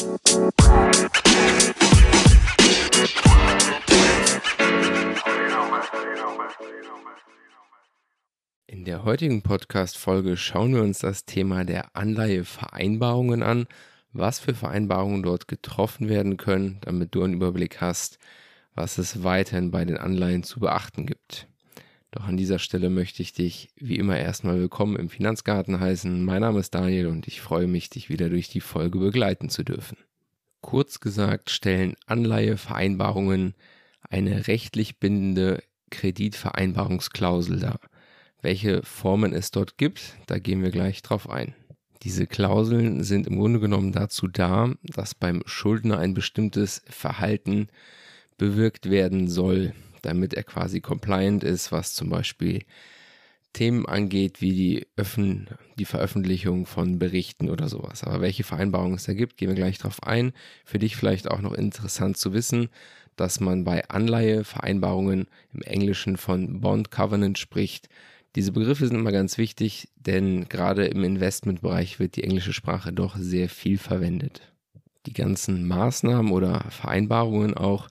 In der heutigen Podcast-Folge schauen wir uns das Thema der Anleihevereinbarungen an, was für Vereinbarungen dort getroffen werden können, damit du einen Überblick hast, was es weiterhin bei den Anleihen zu beachten gibt. Doch an dieser Stelle möchte ich dich wie immer erstmal willkommen im Finanzgarten heißen. Mein Name ist Daniel und ich freue mich, dich wieder durch die Folge begleiten zu dürfen. Kurz gesagt stellen Anleihevereinbarungen eine rechtlich bindende Kreditvereinbarungsklausel dar. Welche Formen es dort gibt, da gehen wir gleich drauf ein. Diese Klauseln sind im Grunde genommen dazu da, dass beim Schuldner ein bestimmtes Verhalten bewirkt werden soll, damit er quasi compliant ist, was zum Beispiel Themen angeht, wie die, Öffn die Veröffentlichung von Berichten oder sowas. Aber welche Vereinbarungen es da gibt, gehen wir gleich drauf ein. Für dich vielleicht auch noch interessant zu wissen, dass man bei Anleihevereinbarungen im Englischen von Bond Covenant spricht. Diese Begriffe sind immer ganz wichtig, denn gerade im Investmentbereich wird die englische Sprache doch sehr viel verwendet. Die ganzen Maßnahmen oder Vereinbarungen auch,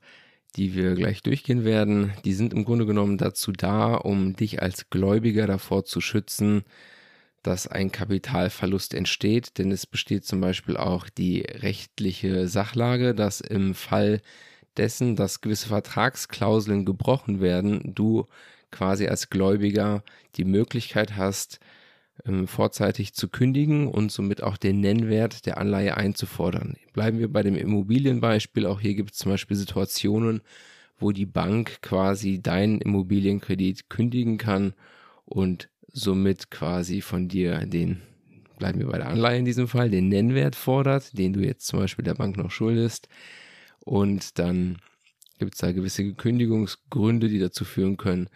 die wir gleich durchgehen werden, die sind im Grunde genommen dazu da, um dich als Gläubiger davor zu schützen, dass ein Kapitalverlust entsteht, denn es besteht zum Beispiel auch die rechtliche Sachlage, dass im Fall dessen, dass gewisse Vertragsklauseln gebrochen werden, du quasi als Gläubiger die Möglichkeit hast, ähm, vorzeitig zu kündigen und somit auch den Nennwert der Anleihe einzufordern. Bleiben wir bei dem Immobilienbeispiel. Auch hier gibt es zum Beispiel Situationen, wo die Bank quasi deinen Immobilienkredit kündigen kann und somit quasi von dir den, bleiben wir bei der Anleihe in diesem Fall, den Nennwert fordert, den du jetzt zum Beispiel der Bank noch schuldest. Und dann gibt es da gewisse Kündigungsgründe, die dazu führen können,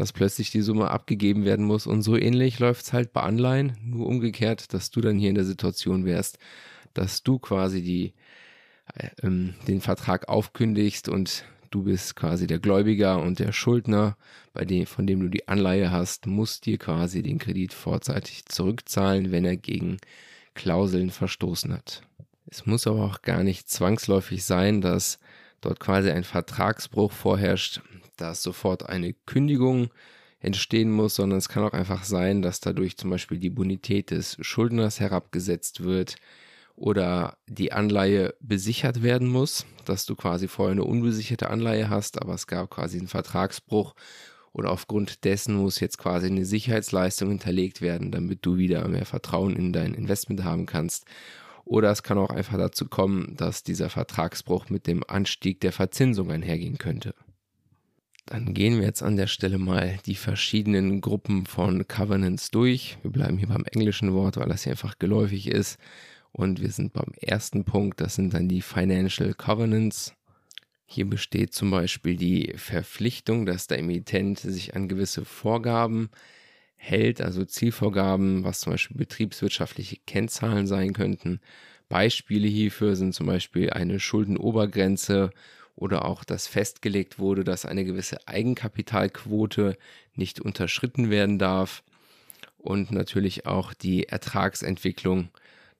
dass plötzlich die Summe abgegeben werden muss. Und so ähnlich läuft es halt bei Anleihen, nur umgekehrt, dass du dann hier in der Situation wärst, dass du quasi die, äh, ähm, den Vertrag aufkündigst und du bist quasi der Gläubiger und der Schuldner, bei dem, von dem du die Anleihe hast, muss dir quasi den Kredit vorzeitig zurückzahlen, wenn er gegen Klauseln verstoßen hat. Es muss aber auch gar nicht zwangsläufig sein, dass dort quasi ein Vertragsbruch vorherrscht, dass sofort eine Kündigung entstehen muss, sondern es kann auch einfach sein, dass dadurch zum Beispiel die Bonität des Schuldners herabgesetzt wird oder die Anleihe besichert werden muss, dass du quasi vorher eine unbesicherte Anleihe hast, aber es gab quasi einen Vertragsbruch oder aufgrund dessen muss jetzt quasi eine Sicherheitsleistung hinterlegt werden, damit du wieder mehr Vertrauen in dein Investment haben kannst. Oder es kann auch einfach dazu kommen, dass dieser Vertragsbruch mit dem Anstieg der Verzinsung einhergehen könnte. Dann gehen wir jetzt an der Stelle mal die verschiedenen Gruppen von Covenants durch. Wir bleiben hier beim englischen Wort, weil das hier einfach geläufig ist. Und wir sind beim ersten Punkt, das sind dann die Financial Covenants. Hier besteht zum Beispiel die Verpflichtung, dass der Emittent sich an gewisse Vorgaben hält, also Zielvorgaben, was zum Beispiel betriebswirtschaftliche Kennzahlen sein könnten. Beispiele hierfür sind zum Beispiel eine Schuldenobergrenze oder auch, dass festgelegt wurde, dass eine gewisse Eigenkapitalquote nicht unterschritten werden darf und natürlich auch die Ertragsentwicklung,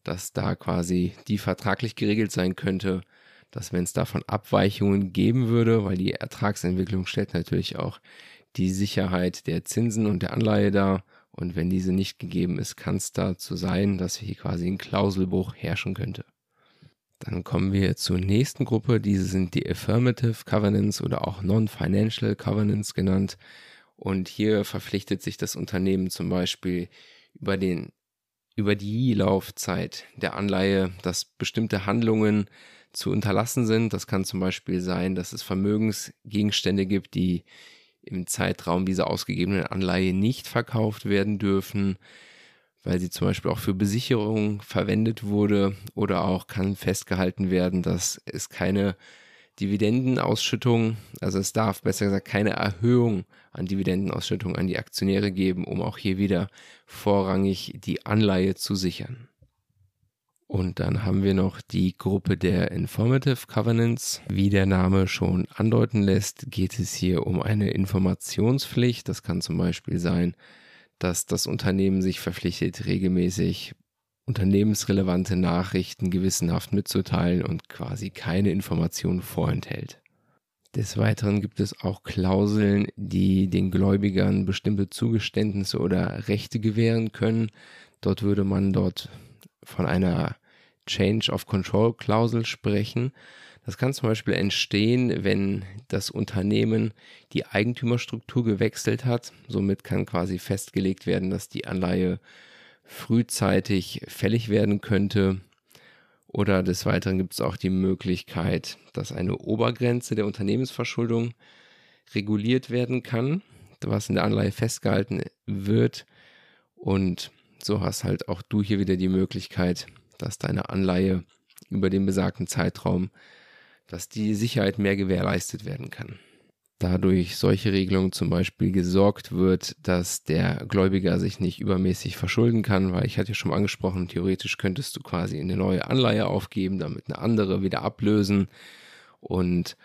dass da quasi die vertraglich geregelt sein könnte, dass wenn es davon Abweichungen geben würde, weil die Ertragsentwicklung stellt natürlich auch die Sicherheit der Zinsen und der Anleihe dar und wenn diese nicht gegeben ist, kann es dazu sein, dass hier quasi ein Klauselbruch herrschen könnte. Dann kommen wir zur nächsten Gruppe. Diese sind die Affirmative Covenants oder auch Non-Financial Covenants genannt. Und hier verpflichtet sich das Unternehmen zum Beispiel über den über die Laufzeit der Anleihe, dass bestimmte Handlungen zu unterlassen sind. Das kann zum Beispiel sein, dass es Vermögensgegenstände gibt, die im Zeitraum dieser ausgegebenen Anleihe nicht verkauft werden dürfen weil sie zum Beispiel auch für Besicherung verwendet wurde oder auch kann festgehalten werden, dass es keine Dividendenausschüttung, also es darf besser gesagt keine Erhöhung an Dividendenausschüttung an die Aktionäre geben, um auch hier wieder vorrangig die Anleihe zu sichern. Und dann haben wir noch die Gruppe der Informative Covenants. Wie der Name schon andeuten lässt, geht es hier um eine Informationspflicht. Das kann zum Beispiel sein, dass das Unternehmen sich verpflichtet, regelmäßig unternehmensrelevante Nachrichten gewissenhaft mitzuteilen und quasi keine Informationen vorenthält. Des Weiteren gibt es auch Klauseln, die den Gläubigern bestimmte Zugeständnisse oder Rechte gewähren können. Dort würde man dort von einer Change of Control Klausel sprechen. Das kann zum Beispiel entstehen, wenn das Unternehmen die Eigentümerstruktur gewechselt hat. Somit kann quasi festgelegt werden, dass die Anleihe frühzeitig fällig werden könnte. Oder des Weiteren gibt es auch die Möglichkeit, dass eine Obergrenze der Unternehmensverschuldung reguliert werden kann, was in der Anleihe festgehalten wird. Und so hast halt auch du hier wieder die Möglichkeit, dass deine Anleihe über den besagten Zeitraum, dass die Sicherheit mehr gewährleistet werden kann. Dadurch solche Regelungen zum Beispiel gesorgt wird, dass der Gläubiger sich nicht übermäßig verschulden kann, weil ich hatte ja schon angesprochen, theoretisch könntest du quasi eine neue Anleihe aufgeben, damit eine andere wieder ablösen. Und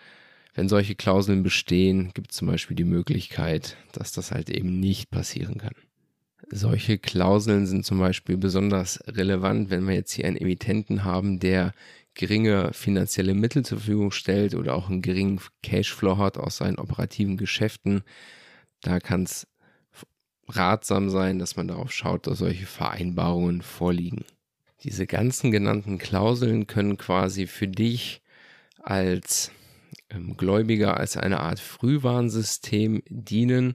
wenn solche Klauseln bestehen, gibt es zum Beispiel die Möglichkeit, dass das halt eben nicht passieren kann. Solche Klauseln sind zum Beispiel besonders relevant, wenn wir jetzt hier einen Emittenten haben, der geringe finanzielle Mittel zur Verfügung stellt oder auch einen geringen Cashflow hat aus seinen operativen Geschäften. Da kann es ratsam sein, dass man darauf schaut, dass solche Vereinbarungen vorliegen. Diese ganzen genannten Klauseln können quasi für dich als ähm, Gläubiger als eine Art Frühwarnsystem dienen,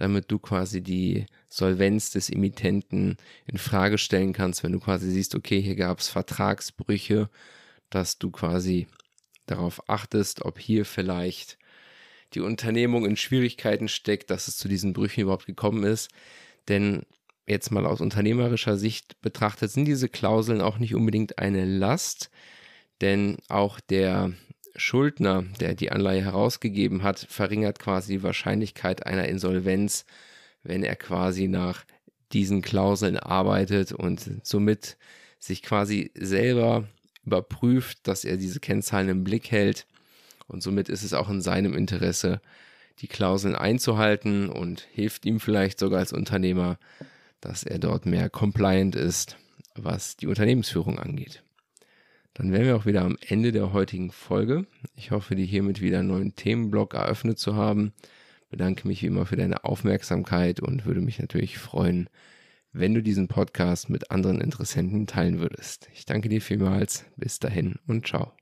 damit du quasi die Solvenz des Emittenten in Frage stellen kannst, wenn du quasi siehst, okay, hier gab es Vertragsbrüche, dass du quasi darauf achtest, ob hier vielleicht die Unternehmung in Schwierigkeiten steckt, dass es zu diesen Brüchen überhaupt gekommen ist. Denn jetzt mal aus unternehmerischer Sicht betrachtet, sind diese Klauseln auch nicht unbedingt eine Last, denn auch der Schuldner, der die Anleihe herausgegeben hat, verringert quasi die Wahrscheinlichkeit einer Insolvenz, wenn er quasi nach diesen Klauseln arbeitet und somit sich quasi selber überprüft, dass er diese Kennzahlen im Blick hält. Und somit ist es auch in seinem Interesse, die Klauseln einzuhalten und hilft ihm vielleicht sogar als Unternehmer, dass er dort mehr compliant ist, was die Unternehmensführung angeht. Dann wären wir auch wieder am Ende der heutigen Folge. Ich hoffe, dir hiermit wieder einen neuen Themenblock eröffnet zu haben. Bedanke mich wie immer für deine Aufmerksamkeit und würde mich natürlich freuen, wenn du diesen Podcast mit anderen Interessenten teilen würdest. Ich danke dir vielmals. Bis dahin und ciao.